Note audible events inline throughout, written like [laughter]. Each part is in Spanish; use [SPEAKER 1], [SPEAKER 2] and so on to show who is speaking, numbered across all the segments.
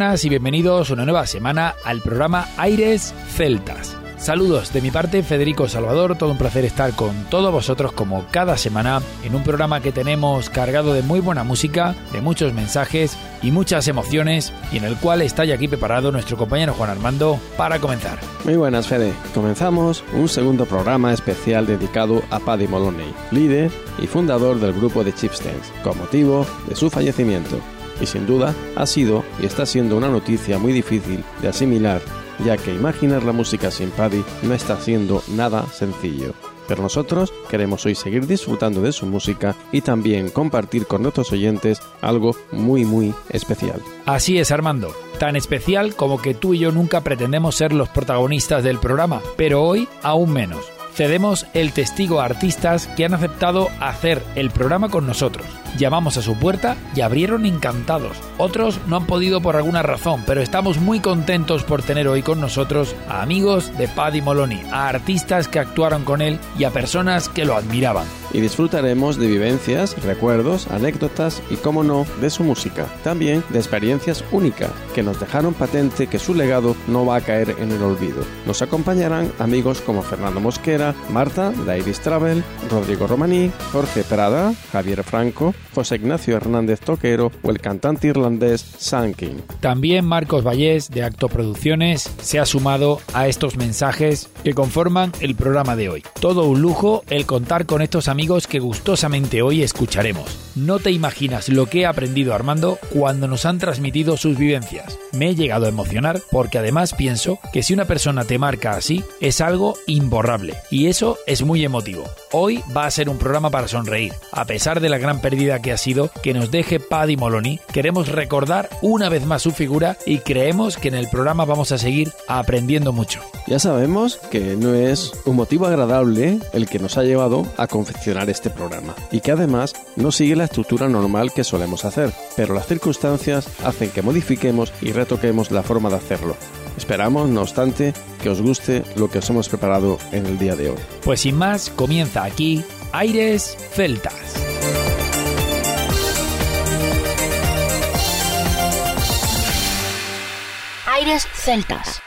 [SPEAKER 1] Y bienvenidos una nueva semana al programa Aires Celtas. Saludos de mi parte, Federico Salvador, todo un placer estar con todos vosotros como cada semana en un programa que tenemos cargado de muy buena música, de muchos mensajes y muchas emociones y en el cual está ya aquí preparado nuestro compañero Juan Armando para comenzar.
[SPEAKER 2] Muy buenas, Fede. Comenzamos un segundo programa especial dedicado a Paddy Moloney, líder y fundador del grupo de Chipstens, con motivo de su fallecimiento y sin duda ha sido y está siendo una noticia muy difícil de asimilar, ya que imaginar la música sin Paddy no está siendo nada sencillo. Pero nosotros queremos hoy seguir disfrutando de su música y también compartir con nuestros oyentes algo muy muy especial.
[SPEAKER 1] Así es, Armando. Tan especial como que tú y yo nunca pretendemos ser los protagonistas del programa, pero hoy aún menos cedemos el testigo a artistas que han aceptado hacer el programa con nosotros. Llamamos a su puerta y abrieron encantados. Otros no han podido por alguna razón, pero estamos muy contentos por tener hoy con nosotros a amigos de Paddy Moloney, a artistas que actuaron con él y a personas que lo admiraban.
[SPEAKER 2] Y disfrutaremos de vivencias, recuerdos, anécdotas y, como no, de su música. También de experiencias únicas que nos dejaron patente que su legado no va a caer en el olvido. Nos acompañarán amigos como Fernando Mosquera, Marta, Iris Travel, Rodrigo Romaní, Jorge Prada, Javier Franco, José Ignacio Hernández Toquero o el cantante irlandés Sankin.
[SPEAKER 1] También Marcos Vallés de Acto Producciones se ha sumado a estos mensajes que conforman el programa de hoy. Todo un lujo el contar con estos amigos que gustosamente hoy escucharemos. No te imaginas lo que he aprendido Armando cuando nos han transmitido sus vivencias. Me he llegado a emocionar porque además pienso que si una persona te marca así es algo imborrable y eso es muy emotivo. Hoy va a ser un programa para sonreír. A pesar de la gran pérdida que ha sido que nos deje Paddy Moloney, queremos recordar una vez más su figura y creemos que en el programa vamos a seguir aprendiendo mucho.
[SPEAKER 2] Ya sabemos que no es un motivo agradable el que nos ha llevado a confeccionar este programa y que además no sigue la estructura normal que solemos hacer, pero las circunstancias hacen que modifiquemos y retoquemos la forma de hacerlo. Esperamos, no obstante, que os guste lo que os hemos preparado en el día de hoy.
[SPEAKER 1] Pues sin más, comienza aquí Aires Celtas.
[SPEAKER 3] Aires Celtas.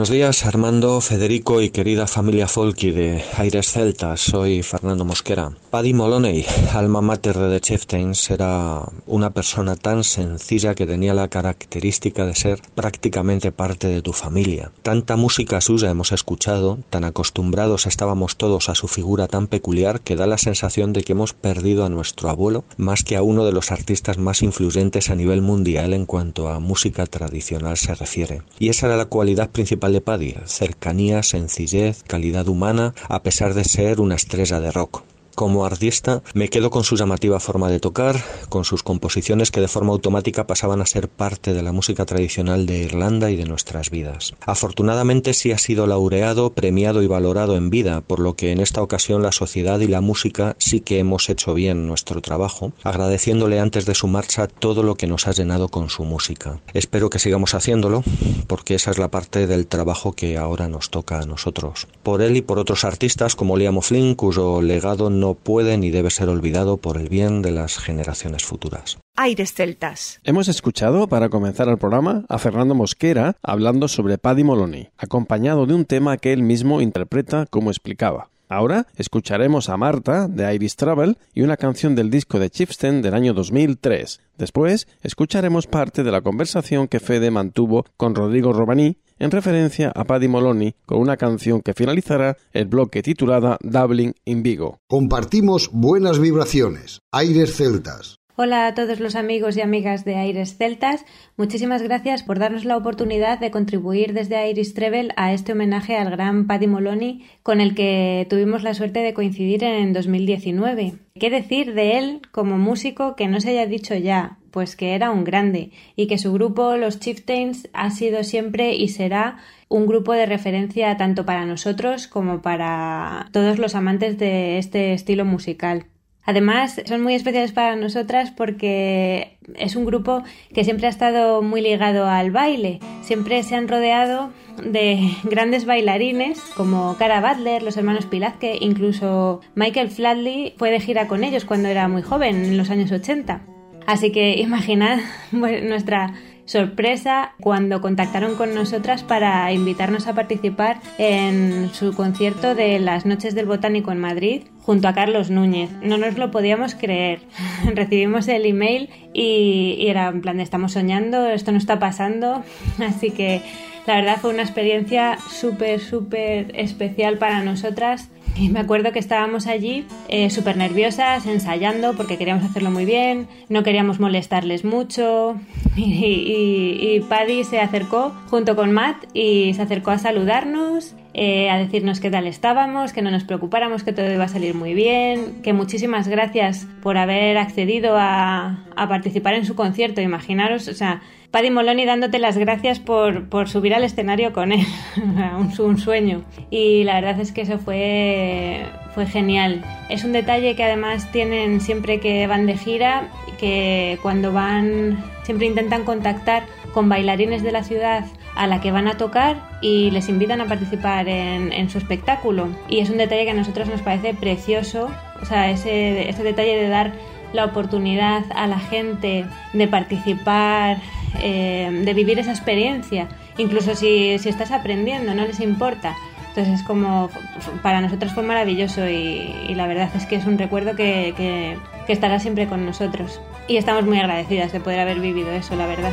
[SPEAKER 4] Buenos días, Armando, Federico y querida familia Folky de Aires Celtas. Soy Fernando Mosquera. Paddy Moloney, alma mater de The Chieftains, era una persona tan sencilla que tenía la característica de ser prácticamente parte de tu familia. Tanta música suya hemos escuchado, tan acostumbrados estábamos todos a su figura tan peculiar que da la sensación de que hemos perdido a nuestro abuelo más que a uno de los artistas más influyentes a nivel mundial en cuanto a música tradicional se refiere. Y esa era la cualidad principal Paddy, cercanía, sencillez, calidad humana, a pesar de ser una estrella de rock. Como artista me quedo con su llamativa forma de tocar, con sus composiciones que de forma automática pasaban a ser parte de la música tradicional de Irlanda y de nuestras vidas. Afortunadamente sí ha sido laureado, premiado y valorado en vida, por lo que en esta ocasión la sociedad y la música sí que hemos hecho bien nuestro trabajo, agradeciéndole antes de su marcha todo lo que nos ha llenado con su música. Espero que sigamos haciéndolo, porque esa es la parte del trabajo que ahora nos toca a nosotros. Por él y por otros artistas como Liam O'Flynn, cuyo legado no puede ni debe ser olvidado por el bien de las generaciones futuras.
[SPEAKER 5] Aires celtas.
[SPEAKER 2] Hemos escuchado, para comenzar el programa, a Fernando Mosquera hablando sobre Paddy Moloney, acompañado de un tema que él mismo interpreta como explicaba. Ahora escucharemos a Marta de Iris Travel y una canción del disco de Chieftain del año 2003. Después escucharemos parte de la conversación que Fede mantuvo con Rodrigo Romaní en referencia a Paddy Moloney con una canción que finalizará el bloque titulada Dublin in Vigo.
[SPEAKER 6] Compartimos buenas vibraciones, aires celtas.
[SPEAKER 7] Hola a todos los amigos y amigas de Aires Celtas. Muchísimas gracias por darnos la oportunidad de contribuir desde Iris Trevel a este homenaje al gran Paddy Moloney con el que tuvimos la suerte de coincidir en 2019. ¿Qué decir de él como músico que no se haya dicho ya? Pues que era un grande y que su grupo, los Chieftains, ha sido siempre y será un grupo de referencia tanto para nosotros como para todos los amantes de este estilo musical. Además, son muy especiales para nosotras porque es un grupo que siempre ha estado muy ligado al baile. Siempre se han rodeado de [laughs] grandes bailarines como Cara Butler, los hermanos Pilazque, incluso Michael Flatley fue de gira con ellos cuando era muy joven, en los años 80. Así que imaginad [laughs] nuestra sorpresa cuando contactaron con nosotras para invitarnos a participar en su concierto de las Noches del Botánico en Madrid junto a Carlos Núñez. No nos lo podíamos creer. [laughs] Recibimos el email y, era en plan, estamos soñando, esto no está pasando. [laughs] Así que la verdad fue una experiencia súper, súper especial para nosotras y me acuerdo que estábamos allí eh, súper nerviosas, ensayando porque queríamos hacerlo muy bien, no queríamos molestarles mucho. [laughs] Y, Paddy se acercó junto con Matt y se acercó a saludarnos, eh, a decirnos qué tal estábamos, que no nos preocupáramos, que todo iba a salir muy bien, que muchísimas gracias por haber accedido a, a participar en su concierto. Imaginaros, o sea, Paddy Moloney dándote las gracias por, por subir al escenario con él. [laughs] un, un, sueño. Y la verdad es que eso fue, fue genial. Es un detalle que además tienen siempre que van de gira, que cuando van siempre intentan contactar con bailarines de la ciudad a la que van a tocar y les invitan a participar en, su espectáculo. Y es un detalle que a nosotros nos parece precioso, o sea, ese, ese detalle de dar la oportunidad a la gente de participar, eh, de vivir esa experiencia, incluso si, si, estás aprendiendo, no les importa. Entonces es como, para nosotros fue maravilloso y, y la verdad es que es un recuerdo que, que, que estará siempre con nosotros. Y estamos muy agradecidas de poder haber vivido eso, la verdad.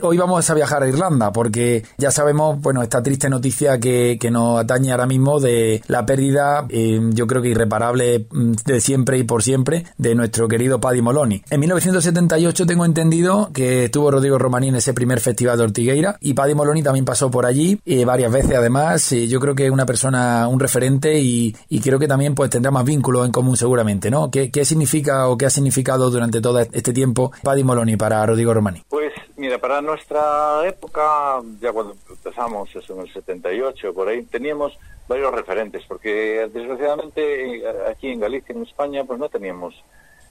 [SPEAKER 1] Hoy vamos a viajar a Irlanda porque ya sabemos, bueno, esta triste noticia que, que nos atañe ahora mismo de la pérdida, eh, yo creo que irreparable mm, de siempre y por siempre, de nuestro querido Paddy Moloney. En 1978 tengo entendido que estuvo Rodrigo Romaní en ese primer festival de Ortigueira y Paddy Moloney también pasó por allí eh, varias veces además. Eh, yo creo que es una persona, un referente y, y, creo que también pues tendrá más vínculos en común seguramente, ¿no? ¿Qué, ¿Qué significa o qué ha significado durante todo este tiempo Paddy Moloney para Rodrigo Romaní?
[SPEAKER 8] Pues mira, para nuestra época, ya cuando empezamos eso en el 78, por ahí teníamos varios referentes, porque desgraciadamente aquí en Galicia, en España, pues no teníamos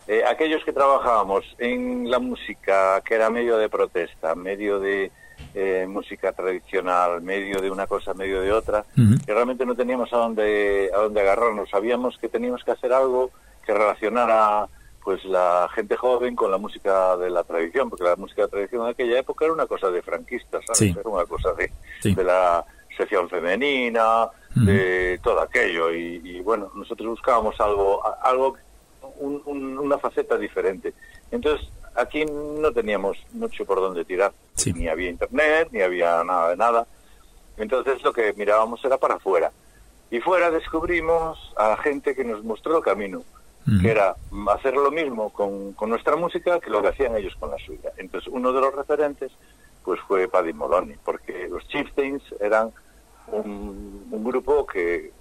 [SPEAKER 8] eh, aquellos que trabajábamos en la música, que era medio de protesta, medio de eh, música tradicional, medio de una cosa, medio de otra, uh -huh. que realmente no teníamos a dónde, a dónde agarrarnos. Sabíamos que teníamos que hacer algo que relacionara pues la gente joven con la música de la tradición, porque la música de la tradición en aquella época era una cosa de franquistas, ¿sabes?
[SPEAKER 1] Sí.
[SPEAKER 8] Era una cosa de,
[SPEAKER 1] Sí.
[SPEAKER 8] de la sección femenina, de todo aquello. Y, y, bueno, nosotros buscábamos algo, algo un- un- una faceta diferente. Entonces, aquí no teníamos mucho por dónde tirar.
[SPEAKER 1] Sí.
[SPEAKER 8] Ni había internet, ni había nada de nada. Entonces, lo que mirábamos era para afuera. Y fuera descubrimos a la gente que nos mostró el camino, que era hacer lo mismo con, con nuestra música que lo que hacían ellos con la suya. Entonces, uno de los referentes pues fue Paddy Moloney, porque los Chieftains eran un, un grupo que,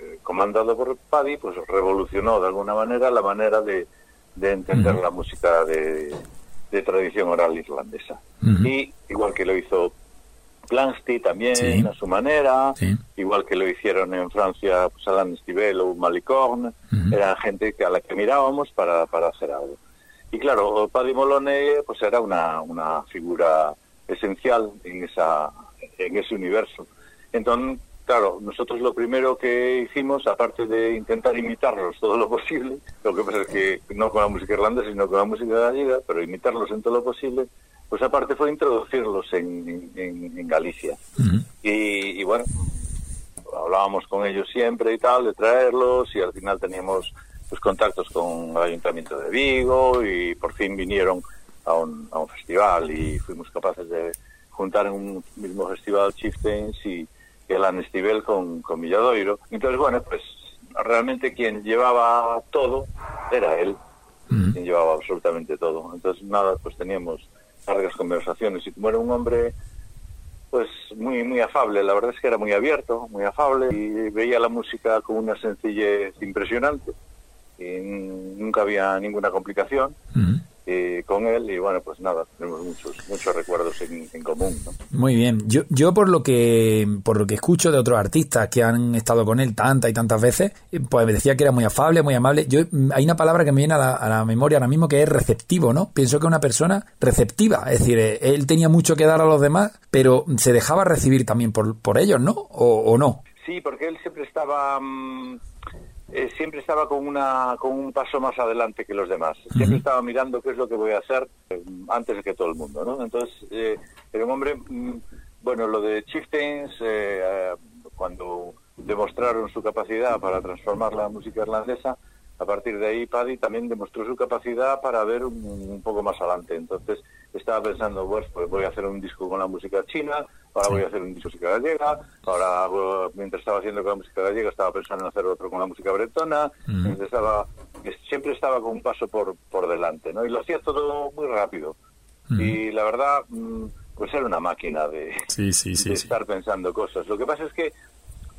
[SPEAKER 8] eh, comandado por Paddy, pues revolucionó de alguna manera la manera de, de entender la música de, de tradición oral irlandesa. Y igual que lo hizo Plansty también
[SPEAKER 1] Sí.
[SPEAKER 8] a su manera,
[SPEAKER 1] Sí.
[SPEAKER 8] igual que lo hicieron en Francia pues Alain Stivel o Malicorne,
[SPEAKER 1] Ujú.
[SPEAKER 8] era gente que a la que mirábamos para, para hacer algo. Y claro, Paddy Moloney pues era una, una figura esencial en esa en ese universo. Entonces, claro, nosotros lo primero que hicimos, aparte de intentar imitarlos todo lo posible, lo que pasa es que no con la música irlandesa, sino con la música gallega, pero imitarlos en todo lo posible, pues aparte fue introducirlos en, en- en Galicia. Y, y bueno, hablábamos con ellos siempre y tal, de traerlos, y al final teníamos pues contactos con el Ayuntamiento de Vigo, y por fin vinieron a un, a un festival, y fuimos capaces de juntar en un mismo festival Chieftains y el Anestivel con, con Milladoiro. Entonces, bueno, pues realmente quien llevaba todo era él, quien llevaba absolutamente todo. Entonces, nada, pues teníamos largas conversaciones, y como era un hombre pues muy muy afable, la verdad es que era muy abierto, muy afable y veía la música con una sencillez impresionante. Y nunca había ninguna complicación eh, con él y bueno pues nada, tenemos muchos muchos recuerdos en, en común. ¿no?
[SPEAKER 1] Muy bien. Yo, yo por lo que por lo que escucho de otros artistas que han estado con él tantas y tantas veces, eh, pues me decía que era muy afable, muy amable. Yo mm, hay una palabra que me viene a la, a la memoria ahora mismo que es receptivo, ¿no? Pienso que una persona receptiva, es decir, eh, él tenía mucho que dar a los demás, pero se dejaba recibir también por, por ellos, ¿no? O, o no.
[SPEAKER 8] Sí, porque él siempre estaba mm, eh, siempre estaba con una con un paso más adelante que los demás. Siempre estaba mirando qué es lo que voy a hacer eh, antes que todo el mundo, ¿no? Entonces eh, era un hombre mm, bueno, lo de Chieftains eh, eh, cuando demostraron su capacidad para transformar la música irlandesa, a partir de ahí Paddy también demostró su capacidad para ver un, un poco más adelante. Entonces estaba pensando, pues, pues voy a hacer un disco con la música china, ahora voy a hacer un disco con música gallega, ahora mientras estaba haciendo con la música gallega estaba pensando en hacer otro con la música bretona, Entonces, estaba, es- siempre estaba con un paso por, por delante, ¿no? Y lo hacía todo muy rápido. Y la verdad, mm, pues era una máquina de,
[SPEAKER 1] Sí, sí,
[SPEAKER 8] de estar pensando cosas. Lo que pasa es que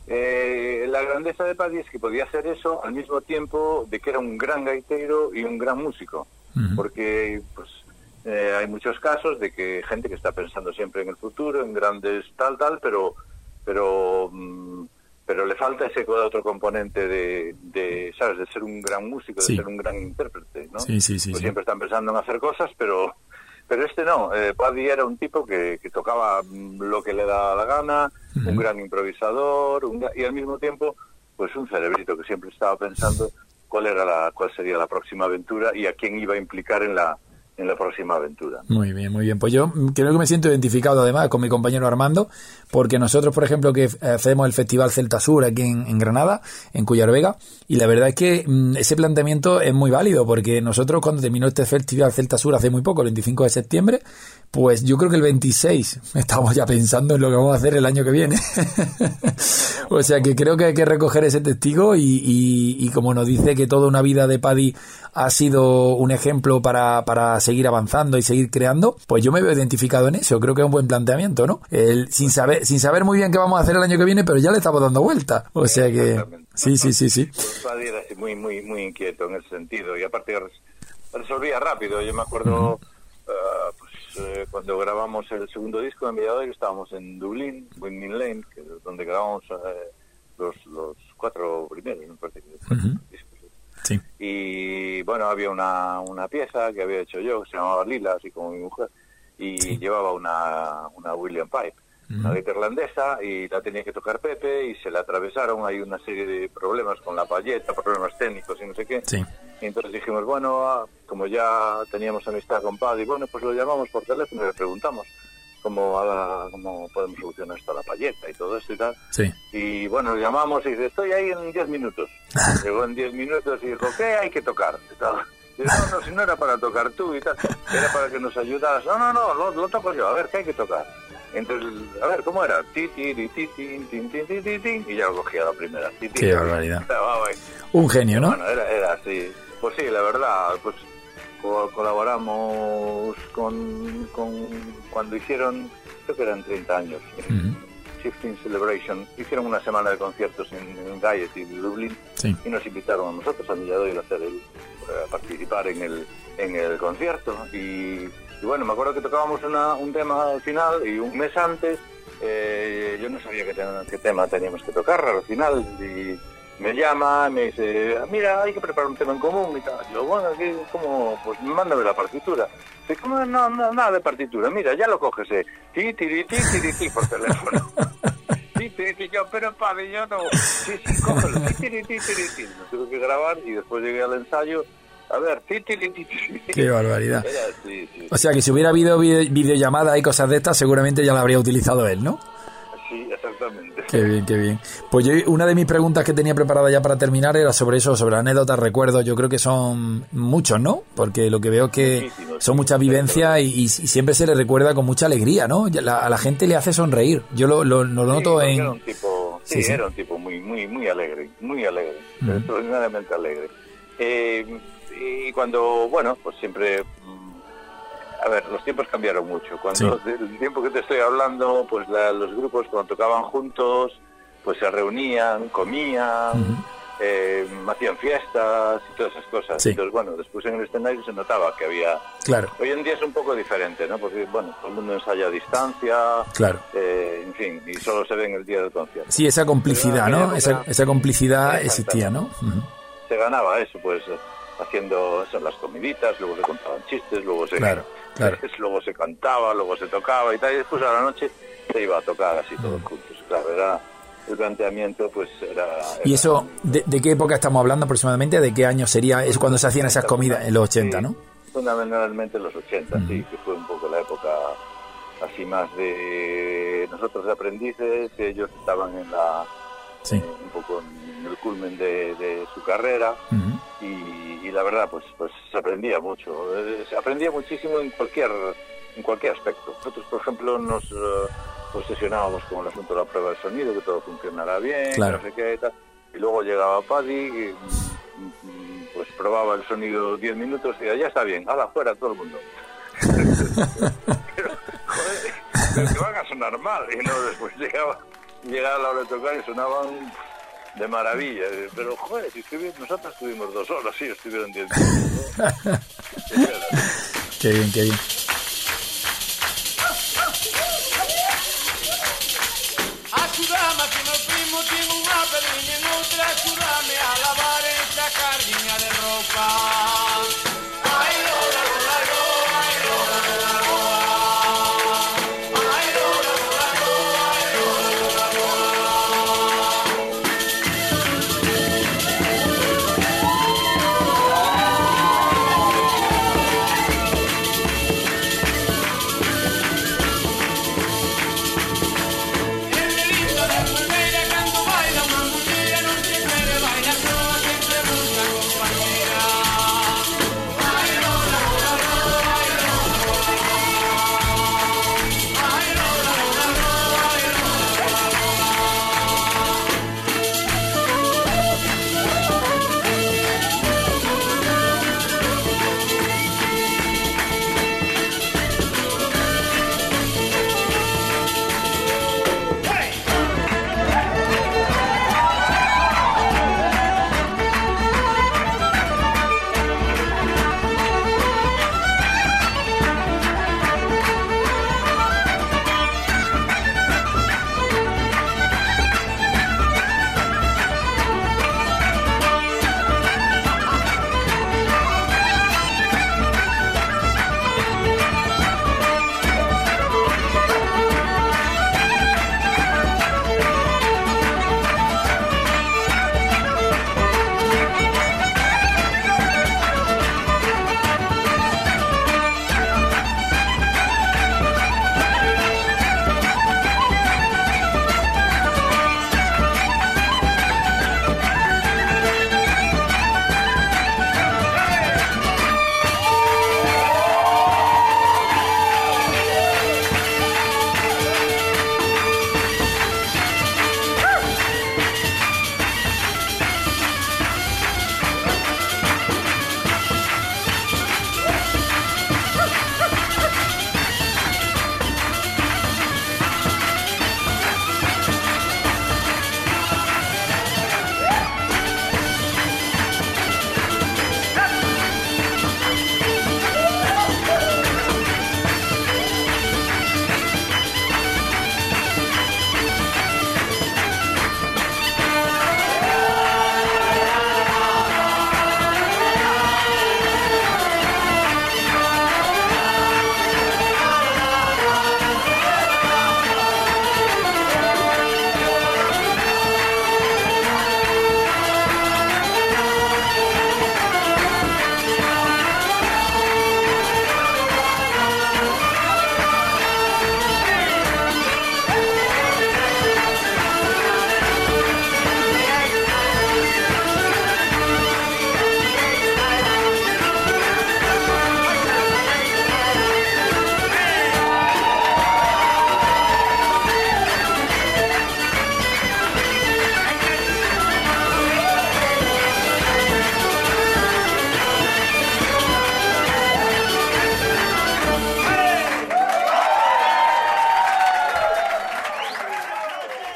[SPEAKER 8] eh, la grandeza de Paddy es que podía hacer eso al mismo tiempo de que era un gran gaitero y un gran músico. Porque pues eh, hay muchos casos de que gente que está pensando siempre en el futuro, en grandes tal, tal, pero pero mm, pero le falta ese otro componente de, de, ¿sabes?, de ser un gran músico,
[SPEAKER 1] Sí.
[SPEAKER 8] de ser un gran intérprete, ¿no?
[SPEAKER 1] Sí, sí, sí,
[SPEAKER 8] Pues
[SPEAKER 1] sí.
[SPEAKER 8] siempre están pensando en hacer cosas, pero pero este no, eh, Paddy era un tipo que, que tocaba mm, lo que le da la gana, un gran improvisador, un y al mismo tiempo, pues un cerebrito que siempre estaba pensando cuál era la, cuál sería la próxima aventura y a quién iba a implicar en la en la próxima aventura.
[SPEAKER 1] Muy bien, muy bien. Pues yo creo que me siento identificado además con mi compañero Armando, porque nosotros, por ejemplo, que hacemos el Festival Celta Sur aquí en, Granada, en Cuyar Vega, y la verdad es que mm, ese planteamiento es muy válido, porque nosotros cuando terminó este Festival Celta Sur hace muy poco, el 25 de septiembre, pues yo creo que el 26 [laughs] estamos ya pensando en lo que vamos a hacer el año que viene. [laughs] o sea que creo que hay que recoger ese testigo y, y, como nos dice que toda una vida de Paddy ha sido un ejemplo para, para seguir avanzando y seguir creando, pues yo me veo identificado en eso. Creo que es un buen planteamiento, ¿no? El, sin saber sin saber muy bien qué vamos a hacer el año que viene, pero ya le estamos dando vuelta. O sea que sí, sí, sí, sí.
[SPEAKER 8] Pues muy, muy, muy inquieto en ese sentido y aparte resolvía rápido. Yo me acuerdo... Pues eh, cuando grabamos el segundo disco de Mediador, estábamos en Dublín, Windmill Lane, que es donde grabamos eh, los, los cuatro primeros, me parece
[SPEAKER 1] Sí.
[SPEAKER 8] Y bueno, había una, una pieza que había hecho yo, que se llamaba Lila, así como mi mujer, y llevaba una, una William Pipe, una guitarra irlandesa, y la tenía que tocar Pepe, y se la atravesaron, hay una serie de problemas con la payeta, problemas técnicos y no sé qué.
[SPEAKER 1] Sí.
[SPEAKER 8] Y entonces dijimos, bueno, ah, como ya teníamos amistad con Paddy, bueno, pues lo llamamos por teléfono y le preguntamos cómo, cómo podemos solucionar esto, la payeta y todo esto y tal.
[SPEAKER 1] Sí.
[SPEAKER 8] Y bueno, llamamos y dice, estoy ahí en 10 minutos. [laughs] Llegó en 10 minutos y dijo, ¿qué hay que tocar? Y no, no, si no era para tocar tú y tal, era para que nos ayudas. No, no, no, lo, lo toco yo, a ver, ¿qué hay que tocar? Entonces, a ver, ¿cómo era? Ti, ti, ti, ti, ti, ti, ti, ti, y ya lo cogía la primera.
[SPEAKER 1] Qué barbaridad. Un genio, ¿no?
[SPEAKER 8] Bueno, era, era así. Pues sí, la verdad, pues colaboramos con, con, cuando hicieron, creo que eran 30 años, Shifting Celebration, hicieron una semana de conciertos en, en Gaiety, en Dublín, y nos invitaron a nosotros, a Milladoy, a, hacer el, a participar en el, en el concierto. Y, bueno, me acuerdo que tocábamos una, un tema al final y un mes antes eh, yo no sabía qué, qué tema teníamos que tocar al final y me llama, me dice, mira, hay que preparar un tema en común y tal. Yo, bueno, aquí, ¿cómo? Pues mándame la partitura. Dice, ¿cómo? No, no, nada de partitura. Mira, ya lo coges, eh. Ti, ti, ti, ti, ti, por teléfono. [laughs] ti, ti, ti, yo, pero padre, yo no. Sí, sí, cógelo. Ti, ti, ti, ti, ti. Lo tuve que grabar y después llegué al ensayo. A ver, ti, ti, ti, ti.
[SPEAKER 1] Qué barbaridad. O sea que si hubiera habido videollamada y cosas de estas, seguramente ya la habría utilizado él, ¿no?
[SPEAKER 8] Sí, exactamente.
[SPEAKER 1] Qué bien, qué bien. Pues yo, una de mis preguntas que tenía preparada ya para terminar era sobre eso, sobre anécdotas, recuerdos. Yo creo que son muchos, ¿no? Porque lo que veo es que son muchas vivencias y, siempre se le recuerda con mucha alegría, ¿no? a la gente le hace sonreír. Yo lo, lo, noto en.
[SPEAKER 8] Era un tipo, sí, era un tipo muy, muy, muy alegre, muy alegre, extraordinariamente alegre. Eh, y cuando, bueno, pues siempre a ver, los tiempos cambiaron mucho. Cuando el tiempo que te estoy hablando, pues los grupos cuando tocaban juntos, pues se reunían, comían, eh, hacían fiestas y todas esas cosas. Entonces, bueno, después en el escenario se notaba que había...
[SPEAKER 1] Claro.
[SPEAKER 8] Hoy en día es un poco diferente, ¿no? Porque, bueno, todo el mundo ensaya a distancia.
[SPEAKER 1] Claro.
[SPEAKER 8] Eh, en fin, y solo se ve en el día del concierto.
[SPEAKER 1] Sí, esa complicidad, ¿no? Esa, esa complicidad existía, ¿no?
[SPEAKER 8] Se ganaba eso, pues haciendo eso, las comiditas, luego se contaban chistes, luego se...
[SPEAKER 1] Claro
[SPEAKER 8] luego se cantaba, luego se tocaba y tal, y después a la noche se iba a tocar así todos mm. juntos. Claro, era el planteamiento pues era...
[SPEAKER 1] ¿Y eso, de, qué época estamos hablando aproximadamente? ¿De qué año sería? Es cuando se hacían esas comidas, en los 80, ¿no?
[SPEAKER 8] Fundamentalmente en los 80, sí, que fue un poco la época así más de nosotros de aprendices, ellos estaban en la... un poco en el culmen de, su carrera. Y y la verdad pues pues se aprendía mucho. Eh, se aprendía muchísimo en cualquier en cualquier aspecto. Nosotros por ejemplo nos uh, obsesionábamos con el asunto de la prueba de sonido que todo funcionara bien
[SPEAKER 1] claro.
[SPEAKER 8] no sé qué, tal. y luego llegaba Paddy y, mm, pues probaba el sonido 10 minutos y ya está bien hala fuera todo el mundo. [laughs] Pero, joder, que van a sonar mal. Y no después llegaba llegaba la hora de tocar y sonaban de maravilla. Pero, joder, si estuvimos, nosotros estuvimos dos horas, sí, estuvieron diez [laughs] minutos.
[SPEAKER 1] qué bien, qué bien.
[SPEAKER 9] Ayúdame que no primo tiene una perriña en otra, ayúdame a lavar esta cardiña de ropa.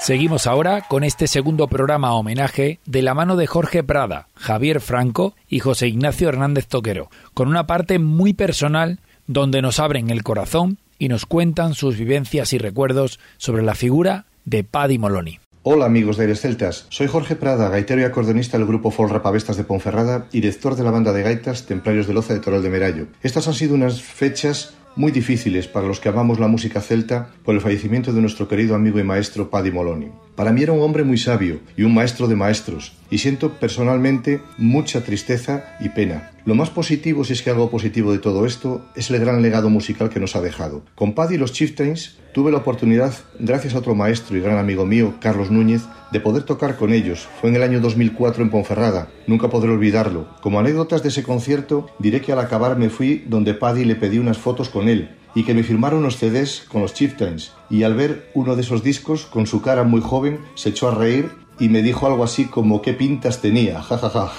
[SPEAKER 10] Seguimos ahora con este segundo programa homenaje de la mano de Jorge Prada, Javier Franco y José Ignacio Hernández Toquero, con una parte muy personal donde nos abren el corazón y nos cuentan sus vivencias y recuerdos sobre la figura de Paddy Moloney.
[SPEAKER 11] Hola amigos de Aires Celtas, soy Jorge Prada, gaitero y acordeonista del grupo Folk Rapavestas de Ponferrada y director de la banda de gaitas Templarios de Loza de Toral de Merallo. Estas han sido unas fechas muy difíciles para los que amamos la música celta por el fallecimiento de nuestro querido amigo y maestro Paddy Moloney. Para mí era un hombre muy sabio y un maestro de maestros, y siento personalmente mucha tristeza y pena. Lo más positivo, si es que algo positivo de todo esto, es el gran legado musical que nos ha dejado. Con Paddy y los Chieftains tuve la oportunidad, gracias a otro maestro y gran amigo mío, Carlos Núñez, de poder tocar con ellos. Fue en el año 2004 en Ponferrada. Nunca podré olvidarlo. Como anécdotas de ese concierto, diré que al acabar me fui donde Paddy le pedí unas fotos con él y que me firmaron unos CDs con los Chieftains. Y al ver uno de esos discos, con su cara muy joven, se echó a reír y me dijo algo así como qué pintas tenía, [laughs] jajaja.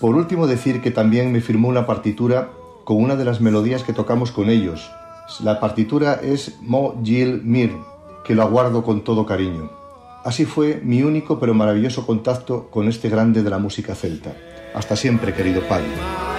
[SPEAKER 11] Por último decir que también me firmó una partitura con una de las melodías que tocamos con ellos. La partitura es Mo Gil Mir, que lo aguardo con todo cariño. Así fue mi único pero maravilloso contacto con este grande de la música celta. Hasta siempre, querido padre.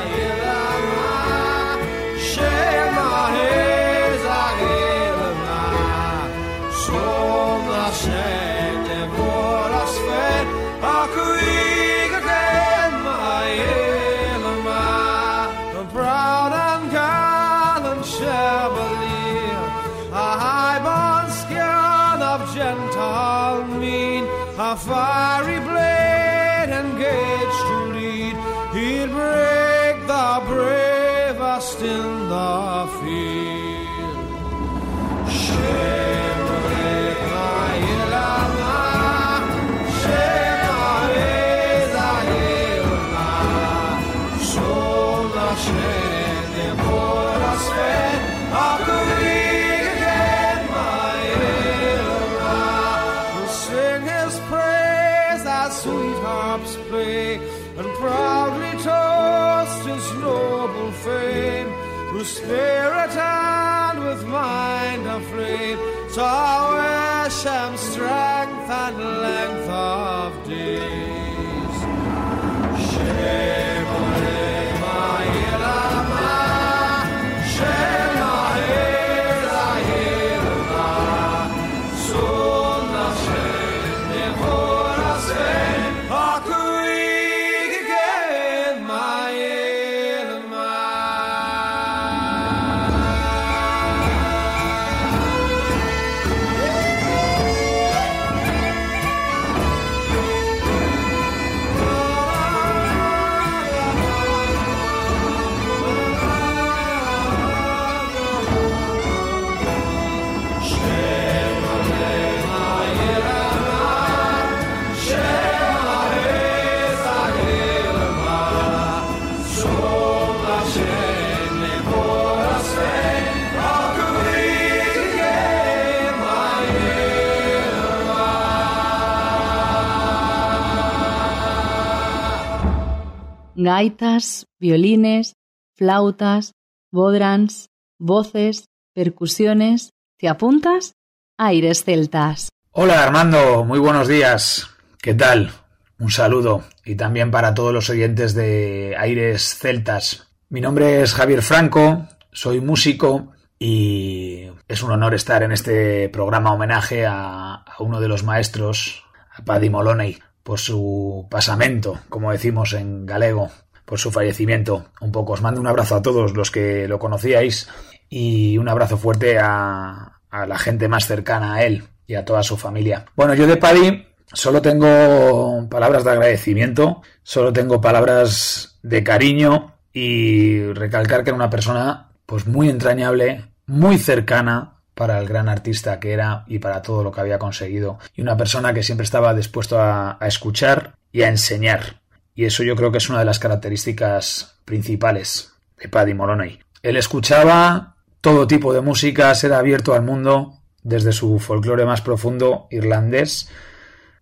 [SPEAKER 12] star.
[SPEAKER 13] Gaitas, violines, flautas, bodrans, voces, percusiones. ¿Te apuntas? Aires celtas.
[SPEAKER 10] Hola Armando, muy buenos días. ¿Qué tal? Un saludo y también para todos los oyentes de Aires Celtas. Mi nombre es Javier Franco, soy músico y es un honor estar en este programa homenaje a, a uno de los maestros, a Paddy Moloney, por su pasamento, como decimos en galego, por su fallecimiento. Un poco os mando un abrazo a todos los que lo conocíais y un abrazo fuerte a, a la gente más cercana a él y a toda su familia. Bueno, yo de Paddy solo tengo palabras de agradecimiento, solo tengo palabras de cariño y recalcar que era una persona pues muy entrañable, muy cercana para el gran artista que era y para todo lo que había conseguido y una persona que siempre estaba dispuesto a, escuchar y a enseñar y eso yo creo que es una de las características principales de Paddy Moloney. Él escuchaba todo tipo de músicas, era abierto al mundo desde su folclore más profundo irlandés.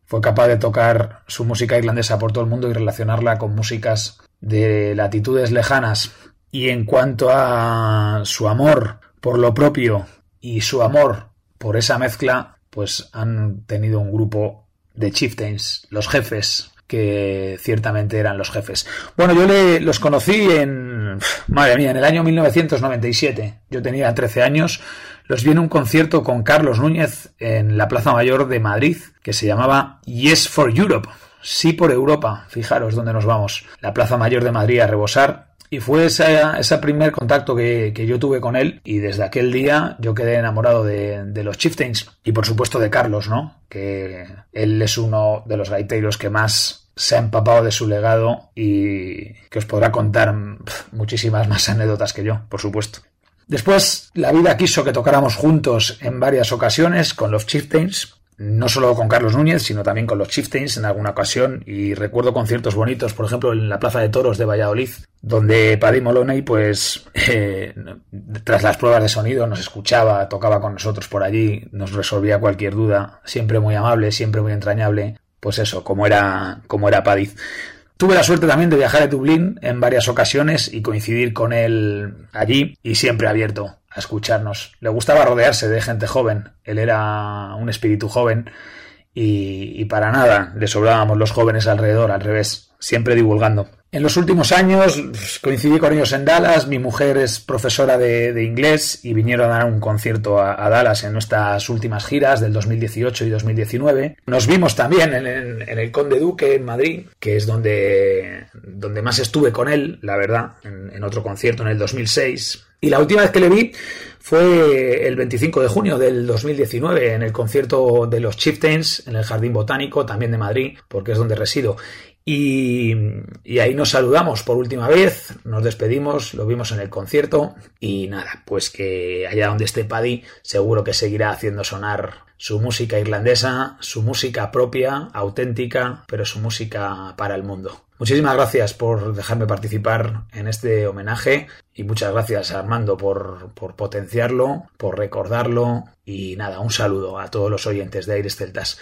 [SPEAKER 10] Fue capaz de tocar su música irlandesa por todo el mundo y relacionarla con músicas de latitudes lejanas. Y en cuanto a su amor por lo propio y su amor por esa mezcla, pues han tenido un grupo de chieftains, los jefes, que ciertamente eran los jefes. Bueno, yo le, los conocí en, madre mía, en el año 1997. Yo tenía 13 años. Los vi en un concierto con Carlos Núñez en la Plaza Mayor de Madrid, que se llamaba Yes for Europe. Sí por Europa. Fijaros dónde nos vamos. La Plaza Mayor de Madrid a rebosar. Y fue ese, primer contacto que, yo tuve con él y desde aquel día yo quedé enamorado de, de, los Chieftains y por supuesto de Carlos, ¿no? Que él es uno de los gaiteros que más se ha empapado de su legado y que os podrá contar muchísimas más anécdotas que yo, por supuesto. Después, la vida quiso que tocáramos juntos en varias ocasiones con los Chieftains, no solo con Carlos Núñez, sino también con los Chieftains en alguna ocasión, y recuerdo conciertos bonitos, por ejemplo, en la Plaza de Toros de Valladolid, donde Paddy Moloney, pues, [laughs] eh, tras las pruebas de sonido, nos escuchaba, tocaba con nosotros por allí, nos resolvía cualquier duda, siempre muy amable, siempre muy entrañable, pues eso, como era, como era Padiz. Tuve la suerte también de viajar a Dublín en varias ocasiones y coincidir con él allí y siempre abierto a escucharnos. Le gustaba rodearse de gente joven, él era un espíritu joven y, para nada le sobrábamos los jóvenes alrededor, al revés, siempre divulgando. En los últimos años pues, coincidí con ellos en Dallas, mi mujer es profesora de, inglés y vinieron a dar un concierto a, Dallas en nuestras últimas giras del 2018 y 2019. Nos vimos también en, el Conde Duque en Madrid, que es donde, donde más estuve con él, la verdad, en, en otro concierto en el 2006. Y la última vez que le vi fue el 25 de junio del 2019 en el concierto de los Chieftains en el Jardín Botánico, también de Madrid, porque es donde resido. Y, ahí nos saludamos por última vez, nos despedimos, lo vimos en el concierto y nada, pues que allá donde esté Paddy seguro que seguirá haciendo sonar su música irlandesa, su música propia, auténtica, pero su música para el mundo. Muchísimas gracias por dejarme participar en este homenaje y muchas gracias Armando por, por potenciarlo, por recordarlo y nada, un saludo a todos los oyentes de Aires Celtas.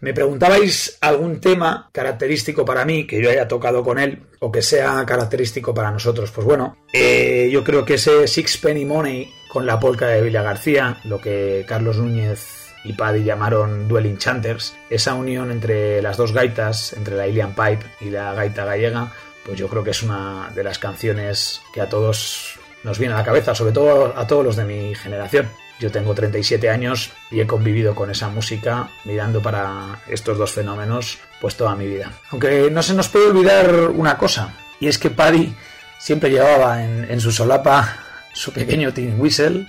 [SPEAKER 10] Me preguntabais algún tema característico para mí que yo haya tocado con él o que sea característico para nosotros. Pues bueno, eh, yo creo que ese Six Penny Money con la polca de Villa García, lo que Carlos Núñez y Paddy llamaron Duel Enchanters, esa unión entre las dos gaitas, entre la Ilian Pipe y la gaita gallega, pues yo creo que es una de las canciones que a todos nos viene a la cabeza, sobre todo a todos los de mi generación. Yo tengo 37 años y he convivido con esa música mirando para estos dos fenómenos pues toda mi vida. Aunque no se nos puede olvidar una cosa, y es que Paddy siempre llevaba en, su solapa su pequeño tin whistle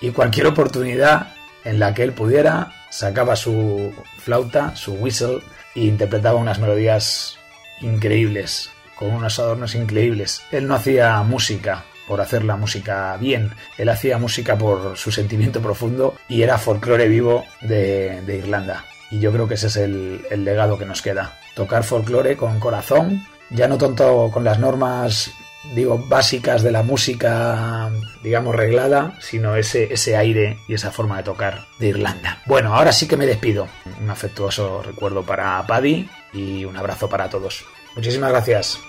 [SPEAKER 10] y cualquier oportunidad en la que él pudiera sacaba su flauta, su whistle e interpretaba unas melodías increíbles, con unos adornos increíbles. Él no hacía música por hacer la música bien. Él hacía música por su sentimiento profundo y era folclore vivo de, Irlanda. Y yo creo que ese es el, legado que nos queda. Tocar folclore con corazón, ya no tanto con las normas digo, básicas de la música, digamos, reglada, sino ese, ese aire y esa forma de tocar de Irlanda. Bueno, ahora sí que me despido. Un afectuoso recuerdo para Paddy y un abrazo para todos. Muchísimas gracias.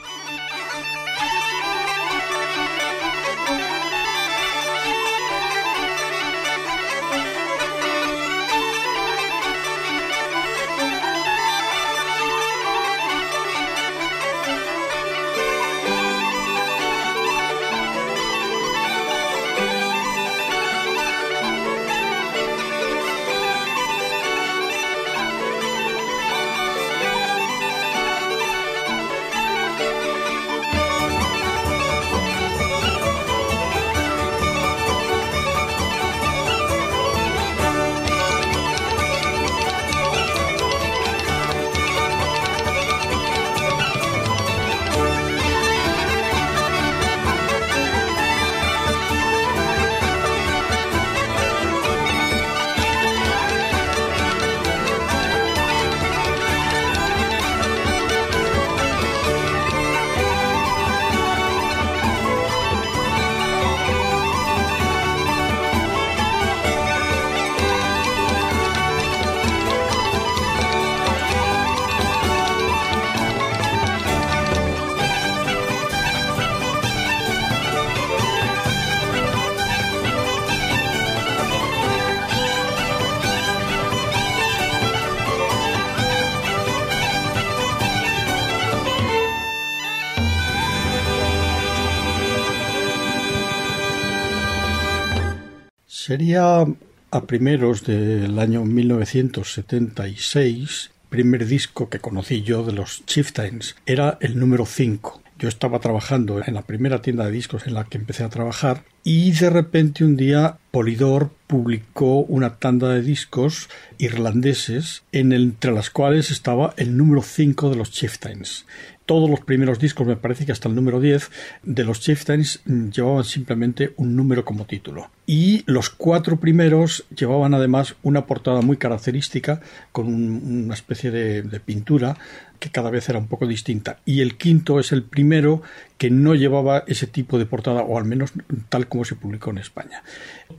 [SPEAKER 14] Sería a primeros del año 1976, primer disco que conocí yo de los Chieftains. Era el número 5. Yo estaba trabajando en la primera tienda de discos en la que empecé a trabajar y de repente un día Polydor publicó una tanda de discos irlandeses en entre las cuales estaba el número 5 de los Chieftains todos los primeros discos, me parece que hasta el número 10, de los Chieftains mm, llevaban simplemente un número como título. Y los cuatro primeros llevaban además una portada muy característica, con una especie de, de pintura que cada vez era un poco distinta. Y el quinto es el primero que no llevaba ese tipo de portada, o al menos tal como se publicó en España.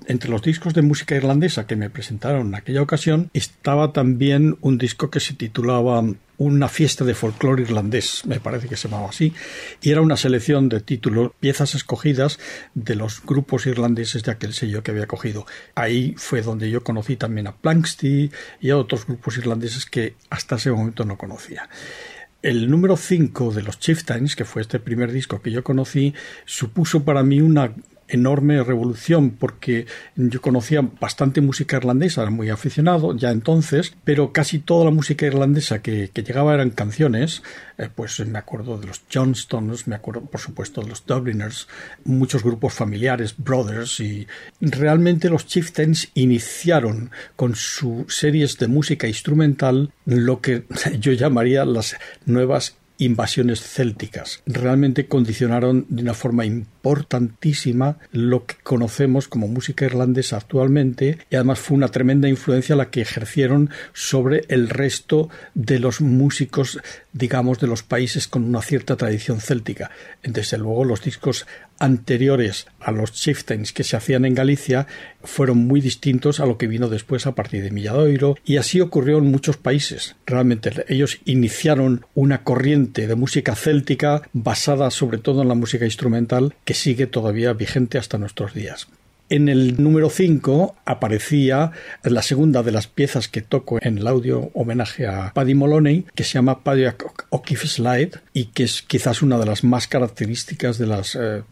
[SPEAKER 14] Entre los discos de música irlandesa que me presentaron en aquella ocasión estaba también un disco que se titulaba una fiesta de folclore irlandés, me parece que se llamaba así, y era una selección de títulos, piezas escogidas de los grupos irlandeses de aquel sello que había cogido. Ahí fue donde yo conocí también a Planksty y a otros grupos irlandeses que hasta ese momento no conocía. El número 5 de los Chieftains, que fue este primer disco que yo conocí, supuso para mí una enorme revolución porque yo conocía bastante música irlandesa, era muy aficionado ya entonces, pero casi toda la música irlandesa que, llegaba eran canciones, eh, pues me acuerdo de los Johnstones, me acuerdo por supuesto de los Dubliners, muchos grupos familiares, Brothers, y realmente los Chieftains iniciaron con sus series de música instrumental lo que [laughs] yo llamaría las nuevas invasiones célticas. Realmente condicionaron de una forma importantísima lo que conocemos como música irlandesa actualmente y además fue una tremenda influencia la que ejercieron sobre el resto de los músicos, digamos, de los países con una cierta tradición céltica. Desde luego los discos anteriores a los chieftains que se hacían en Galicia fueron muy distintos a lo que vino después a partir de Milladoiro y así ocurrió en muchos países. Realmente ellos iniciaron una corriente de música céltica basada sobre todo en la música instrumental que sigue todavía vigente hasta nuestros días. En el número 5 aparecía la segunda de las piezas que toco en el audio homenaje a Paddy Moloney, que se llama Paddy O'Keefe Slide y que es quizás una de las más características de la eh,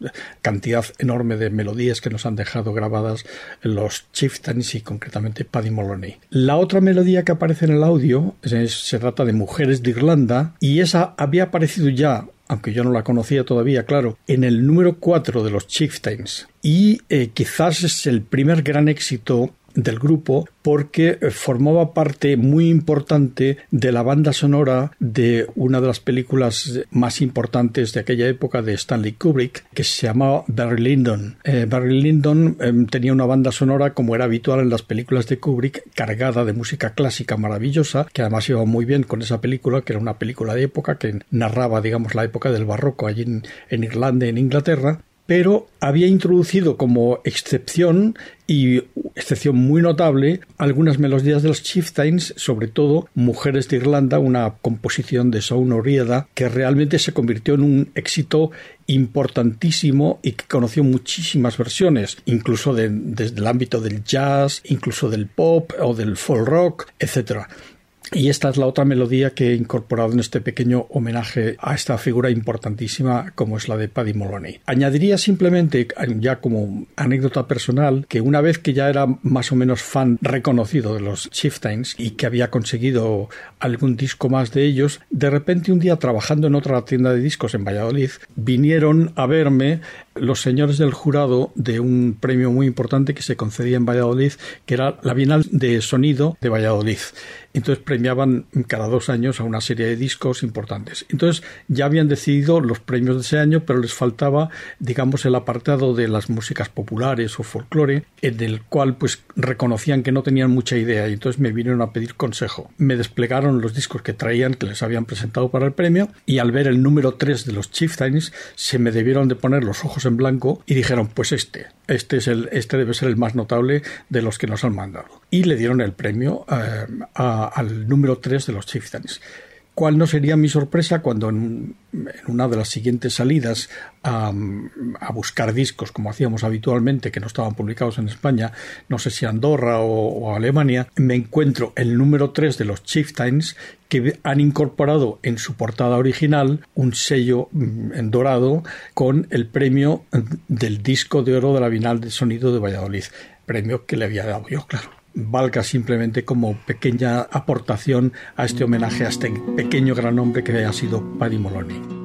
[SPEAKER 14] cantidad enorme de melodías que nos han dejado grabadas los Chieftains y concretamente Paddy Moloney. La otra melodía que aparece en el audio se trata de Mujeres de Irlanda y esa había aparecido ya aunque yo no la conocía todavía, claro, en el número 4 de los Chieftains. Y eh, quizás es el primer gran éxito del grupo porque eh, formaba parte muy importante de la banda sonora de una de las películas más importantes de aquella época de Stanley Kubrick que se llamaba Barry Lyndon. Eh, Barry Lyndon em, tenía una banda sonora como era habitual en las películas de Kubrick cargada de música clásica maravillosa que además iba muy bien con esa película que era una película de época que narraba digamos la época del barroco allí en, en Irlanda en Inglaterra pero había introducido como excepción y excepción muy notable algunas melodías de los Chieftains, sobre todo Mujeres de Irlanda, una composición de Saúl Orieda que realmente se convirtió en un éxito importantísimo y que conoció muchísimas versiones, incluso desde el ámbito del jazz, incluso del pop o del folk rock, etc. Y esta es la otra melodía que he incorporado en este pequeño homenaje a esta figura importantísima como es la de Paddy Moloney. Añadiría simplemente, ya como anécdota personal, que una vez que ya era más o menos fan reconocido de los Chieftains y que había conseguido algún disco más de ellos, de repente un día trabajando en otra tienda de discos en Valladolid, vinieron a verme los señores del jurado de un premio muy importante que se concedía en Valladolid, que era la Bienal de Sonido de Valladolid. Entonces premiaban cada dos años a una serie de discos importantes. Entonces ya habían decidido los premios de ese año, pero les faltaba, digamos, el apartado de las músicas populares o folclore, en el cual pues reconocían que no tenían mucha idea y entonces me vinieron a pedir consejo. Me desplegaron los discos que traían, que les habían presentado para el premio, y al ver el número 3 de los Chieftains, se me debieron de poner los ojos en blanco y dijeron, pues este, este, es el, este debe ser el más notable de los que nos han mandado. Y le dieron el premio eh, al número 3 de los Chieftains. ¿Cuál no sería mi sorpresa cuando en, una de las siguientes salidas a, buscar discos, como hacíamos habitualmente, que no estaban publicados en España, no sé si Andorra o, Alemania, me encuentro el número 3 de los Chieftains que han incorporado en su portada original un sello mm, en dorado con el premio del disco de oro de la Bienal de Sonido de Valladolid premio que le había dado yo, claro. Valga simplemente como pequeña aportación a este homenaje a este pequeño gran hombre que ha sido Paddy Moloney.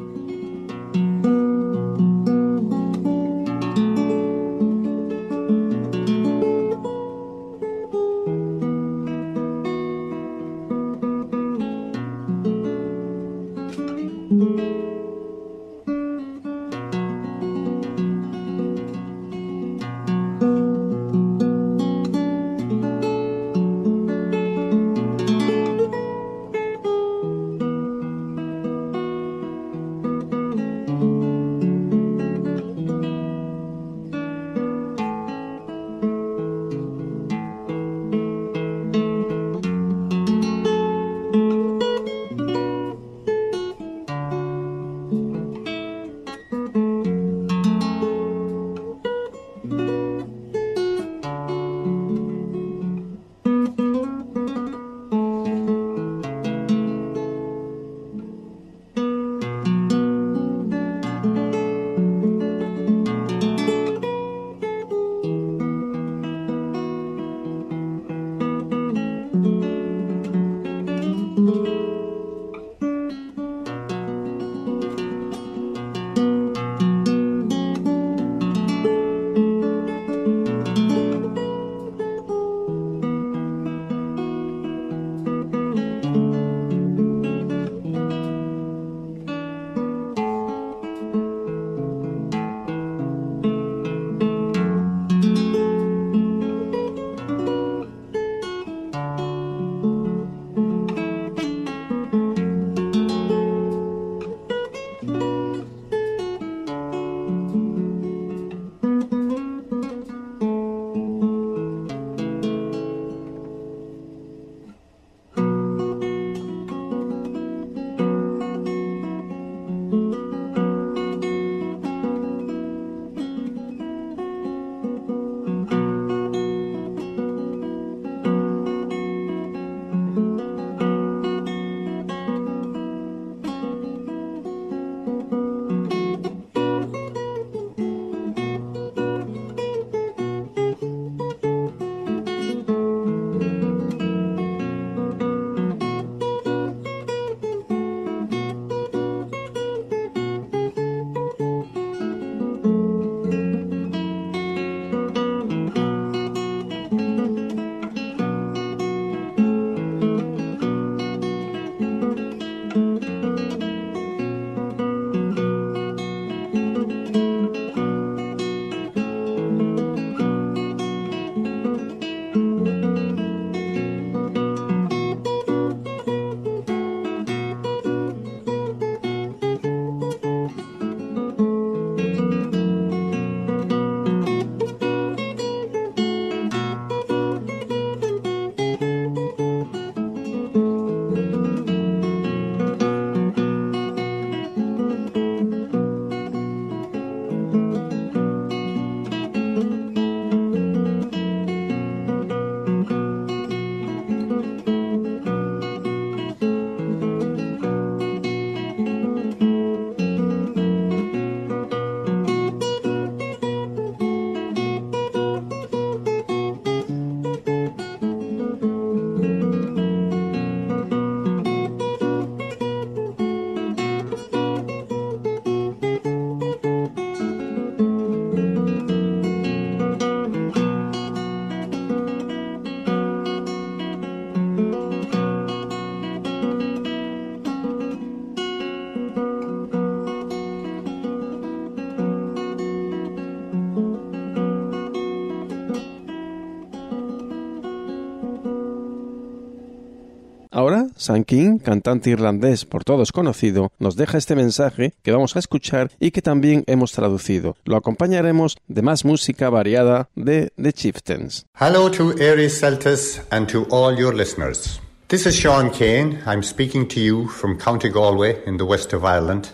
[SPEAKER 2] Sam King, cantante irlandés por todos conocido, nos deja este mensaje que vamos a escuchar y que también hemos traducido. Lo acompañaremos de más música variada de The Chieftains.
[SPEAKER 15] Hello to Aries Celtas and to all your listeners. This is Sean Kane. I'm speaking to you from County Galway in the west of Ireland.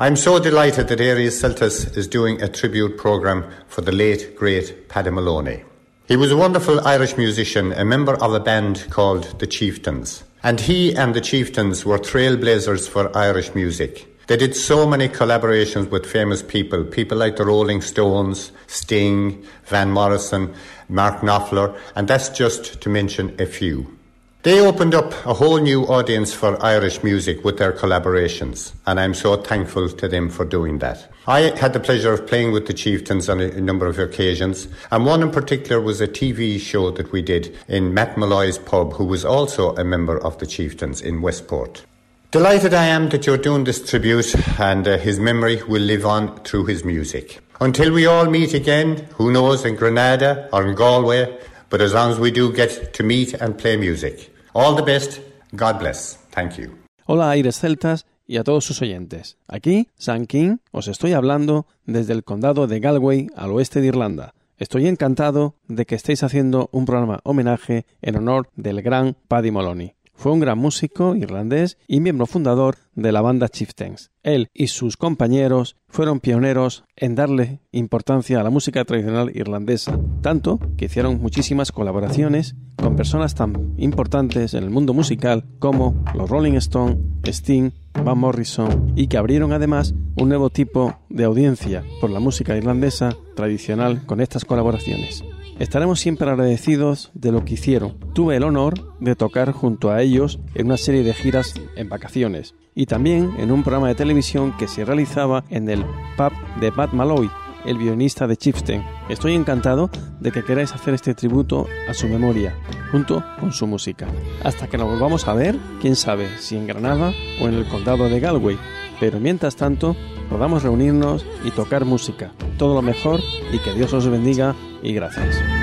[SPEAKER 15] I'm so delighted that Aries Celtas is doing a tribute programme for the late, great Paddy Maloney. He was a wonderful Irish musician, a member of a band called the Chieftains. And he and the Chieftains were trailblazers for Irish music. They did so many collaborations with famous people, people like the Rolling Stones, Sting, Van Morrison, Mark Knopfler, and that's just to mention a few. They opened up a whole new audience for Irish music with their collaborations, and I'm so thankful to them for doing that. I had the pleasure of playing with the Chieftains on a, number of occasions, and one in particular was a TV show that we did in Matt Malloy's pub, who was also a member of the Chieftains in Westport. Delighted I am that you're doing this tribute, and uh, his memory will live on through his music. Until we all meet again, who knows, in Grenada or in Galway, but as long as we do get to meet and play music. All the best. God bless. Thank you.
[SPEAKER 2] Hola Aires Celtas y a todos sus oyentes. Aquí, San King, os estoy hablando desde el condado de Galway al oeste de Irlanda. Estoy encantado de que estéis haciendo un programa homenaje en honor del gran Paddy Moloney. Fue un gran músico irlandés y miembro fundador de la banda Chieftains. Él y sus compañeros fueron pioneros en darle importancia a la música tradicional irlandesa, tanto que hicieron muchísimas colaboraciones con personas tan importantes en el mundo musical como los Rolling Stones, Sting, Van Morrison y que abrieron además un nuevo tipo de audiencia por la música irlandesa tradicional con estas colaboraciones. Estaremos siempre agradecidos de lo que hicieron. Tuve el honor de tocar junto a ellos en una serie de giras en vacaciones y también en un programa de televisión que se realizaba en el pub de Matt Malloy, el violinista de Chieftain. Estoy encantado de que queráis hacer este tributo a su memoria, junto con su música. Hasta que nos volvamos a ver, quién sabe si en Granada o en el condado de Galway. Pero mientras tanto, podamos reunirnos y tocar música. Todo lo mejor y que Dios os bendiga y gracias.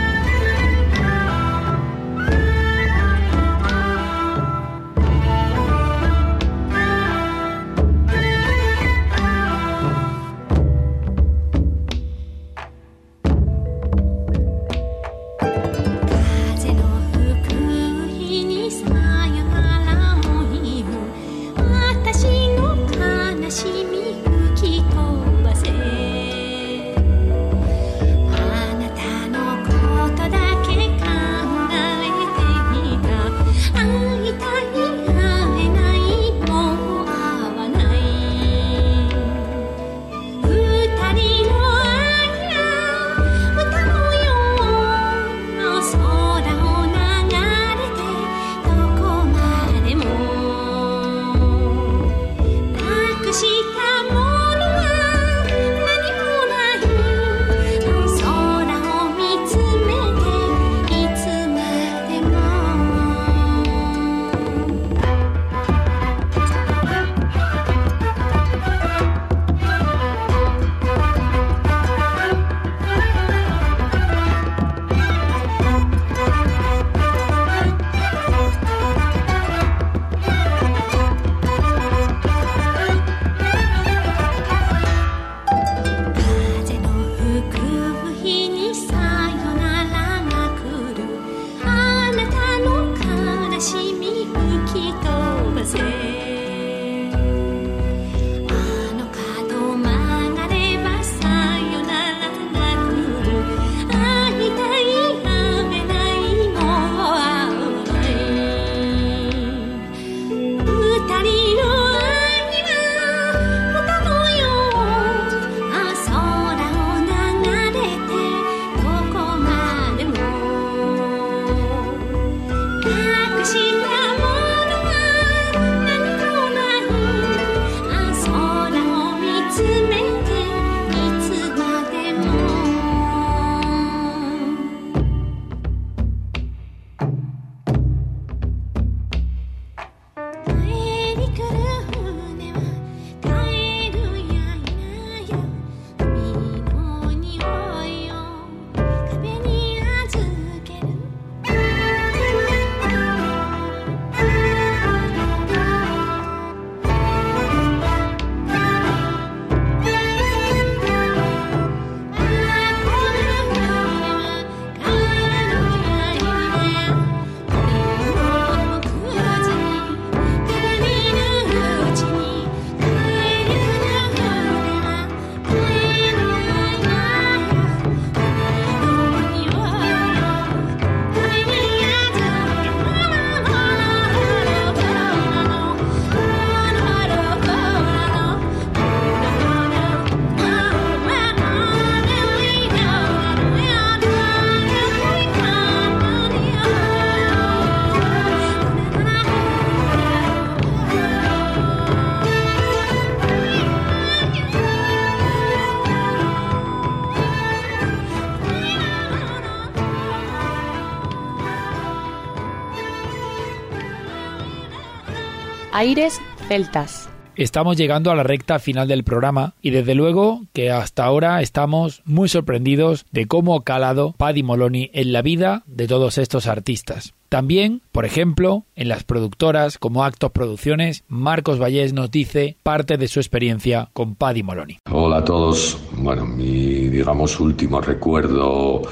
[SPEAKER 16] Aires Celtas.
[SPEAKER 1] Estamos llegando a la recta final del programa y desde luego que hasta ahora estamos muy sorprendidos de cómo ha calado Paddy Moloney en la vida de todos estos artistas. También, por ejemplo, en las productoras como Actos Producciones, Marcos Vallés nos dice parte de su experiencia con Paddy Moloney.
[SPEAKER 17] Hola a todos. Bueno, mi, digamos, último recuerdo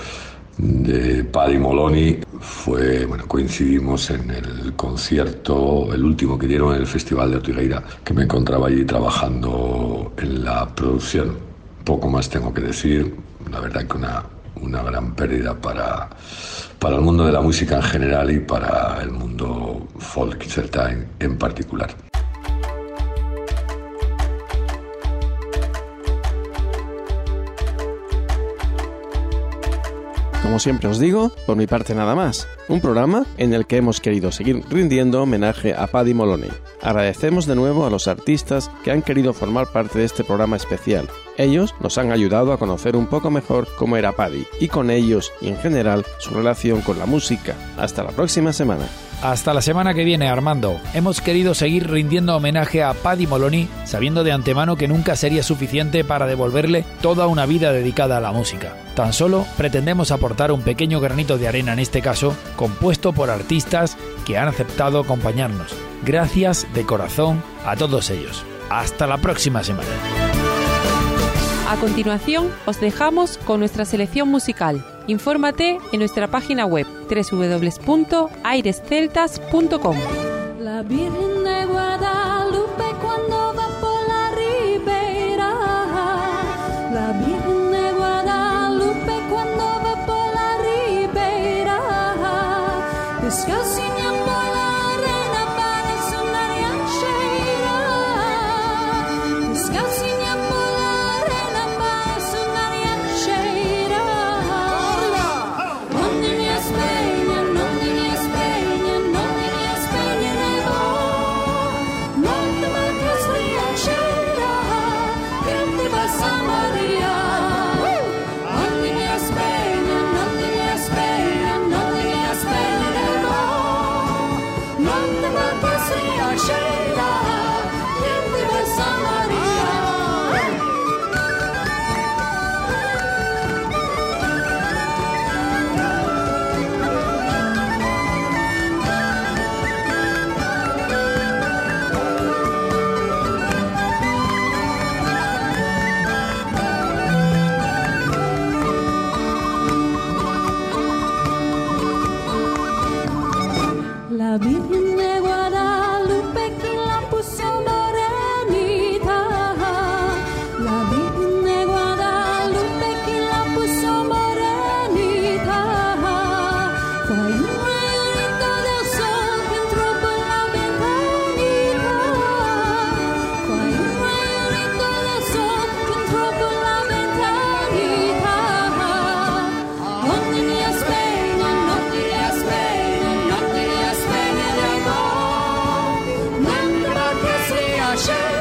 [SPEAKER 17] de Paddy Moloney fue, bueno, coincidimos en el concierto, el último que dieron en el Festival de Ortigueira, que me encontraba allí trabajando en la producción. Poco más tengo que decir, la verdad que una, una gran pérdida para, para el mundo de la música en general y para el mundo folk celta en, en particular.
[SPEAKER 2] Como siempre os digo, por mi parte nada más, un programa en el que hemos querido seguir rindiendo homenaje a Paddy Moloney. Agradecemos de nuevo a los artistas que han querido formar parte de este programa especial. Ellos nos han ayudado a conocer un poco mejor cómo era Paddy y con ellos y en general su relación con la música. Hasta la próxima semana.
[SPEAKER 1] Hasta la semana que viene, Armando. Hemos querido seguir rindiendo homenaje a Paddy Moloney, sabiendo de antemano que nunca sería suficiente para devolverle toda una vida dedicada a la música. Tan solo pretendemos aportar un pequeño granito de arena en este caso, compuesto por artistas que han aceptado acompañarnos. Gracias de corazón a todos ellos. Hasta la próxima semana.
[SPEAKER 16] A continuación, os dejamos con nuestra selección musical. Infórmate en nuestra página web www.airesceltas.com.
[SPEAKER 18] 我